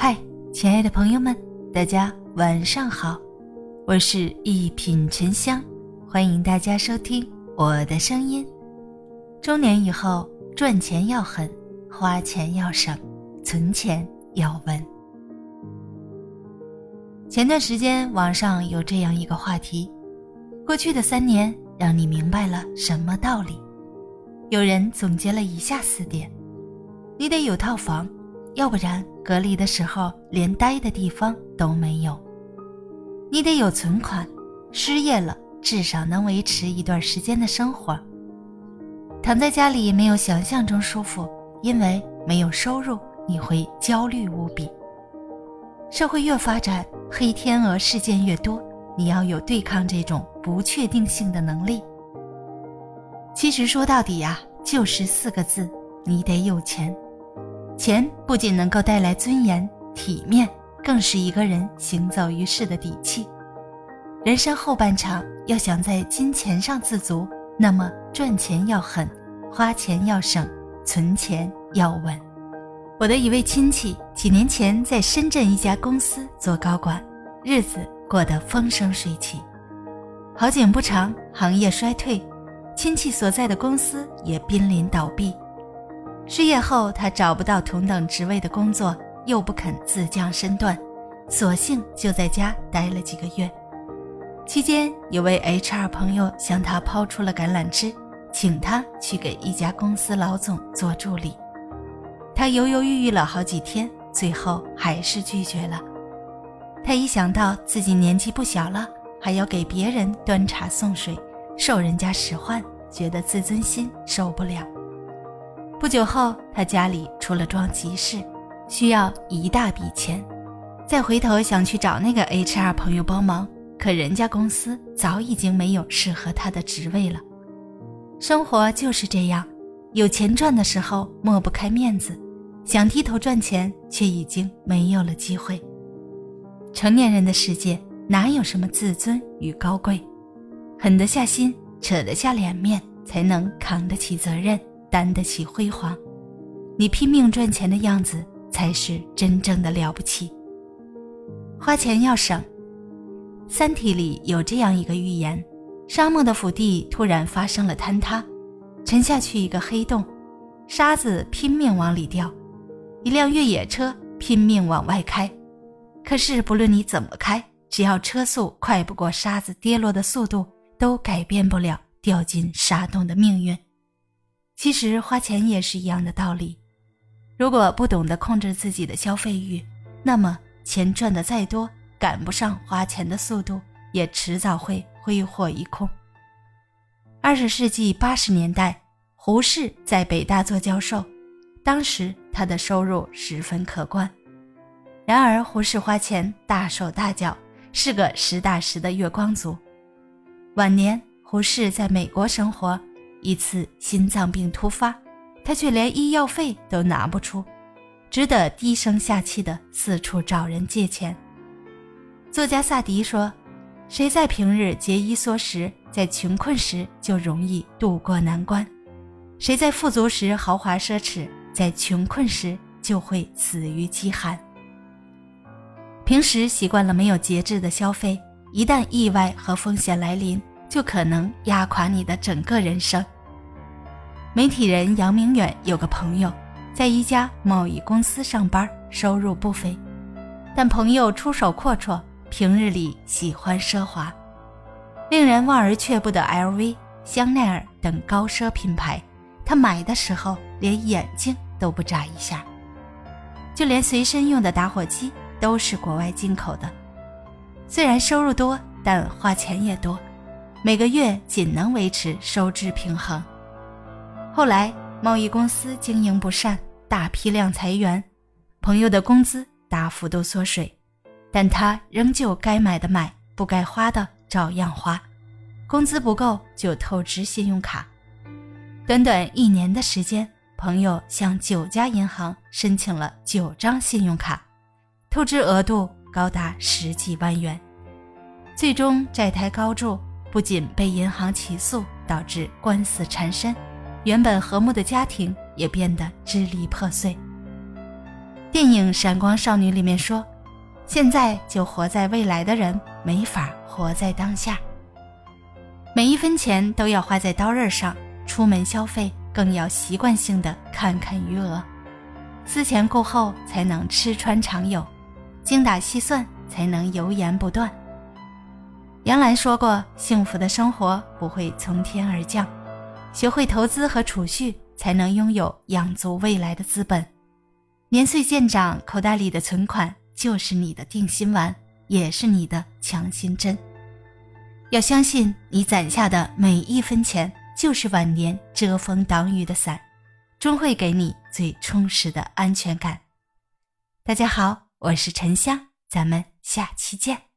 嗨，亲爱的朋友们，大家晚上好，我是一品沉香，欢迎大家收听我的声音。中年以后，赚钱要狠，花钱要省，存钱要稳。前段时间网上有这样一个话题：过去的三年让你明白了什么道理？有人总结了以下四点：你得有套房。要不然，隔离的时候连待的地方都没有。你得有存款，失业了至少能维持一段时间的生活。躺在家里没有想象中舒服，因为没有收入，你会焦虑无比。社会越发展，黑天鹅事件越多，你要有对抗这种不确定性的能力。其实说到底呀，就是四个字：你得有钱。钱不仅能够带来尊严、体面，更是一个人行走于世的底气。人生后半场要想在金钱上自足，那么赚钱要狠，花钱要省，存钱要稳。我的一位亲戚几年前在深圳一家公司做高管，日子过得风生水起。好景不长，行业衰退，亲戚所在的公司也濒临倒闭。失业后，他找不到同等职位的工作，又不肯自降身段，索性就在家待了几个月。期间，有位 HR 朋友向他抛出了橄榄枝，请他去给一家公司老总做助理。他犹犹豫豫了好几天，最后还是拒绝了。他一想到自己年纪不小了，还要给别人端茶送水，受人家使唤，觉得自尊心受不了。不久后，他家里出了桩急事，需要一大笔钱。再回头想去找那个 HR 朋友帮忙，可人家公司早已经没有适合他的职位了。生活就是这样，有钱赚的时候抹不开面子，想低头赚钱却已经没有了机会。成年人的世界哪有什么自尊与高贵？狠得下心，扯得下脸面，才能扛得起责任。担得起辉煌，你拼命赚钱的样子才是真正的了不起。花钱要省，《三体》里有这样一个预言：沙漠的腹地突然发生了坍塌，沉下去一个黑洞，沙子拼命往里掉，一辆越野车拼命往外开，可是不论你怎么开，只要车速快不过沙子跌落的速度，都改变不了掉进沙洞的命运。其实花钱也是一样的道理，如果不懂得控制自己的消费欲，那么钱赚的再多，赶不上花钱的速度，也迟早会挥霍一空。二十世纪八十年代，胡适在北大做教授，当时他的收入十分可观。然而，胡适花钱大手大脚，是个实打实的月光族。晚年，胡适在美国生活。一次心脏病突发，他却连医药费都拿不出，只得低声下气地四处找人借钱。作家萨迪说：“谁在平日节衣缩食，在穷困时就容易渡过难关；谁在富足时豪华奢侈，在穷困时就会死于饥寒。平时习惯了没有节制的消费，一旦意外和风险来临。”就可能压垮你的整个人生。媒体人杨明远有个朋友，在一家贸易公司上班，收入不菲，但朋友出手阔绰，平日里喜欢奢华，令人望而却步的 LV、香奈儿等高奢品牌，他买的时候连眼睛都不眨一下，就连随身用的打火机都是国外进口的。虽然收入多，但花钱也多。每个月仅能维持收支平衡。后来贸易公司经营不善，大批量裁员，朋友的工资大幅度缩水，但他仍旧该买的买，不该花的照样花。工资不够就透支信用卡。短短一年的时间，朋友向九家银行申请了九张信用卡，透支额度高达十几万元，最终债台高筑。不仅被银行起诉，导致官司缠身，原本和睦的家庭也变得支离破碎。电影《闪光少女》里面说：“现在就活在未来的人，没法活在当下。每一分钱都要花在刀刃上，出门消费更要习惯性的看看余额，思前顾后才能吃穿常有，精打细算才能油盐不断。”杨澜说过：“幸福的生活不会从天而降，学会投资和储蓄，才能拥有养足未来的资本。”年岁渐长，口袋里的存款就是你的定心丸，也是你的强心针。要相信，你攒下的每一分钱，就是晚年遮风挡雨的伞，终会给你最充实的安全感。大家好，我是沉香，咱们下期见。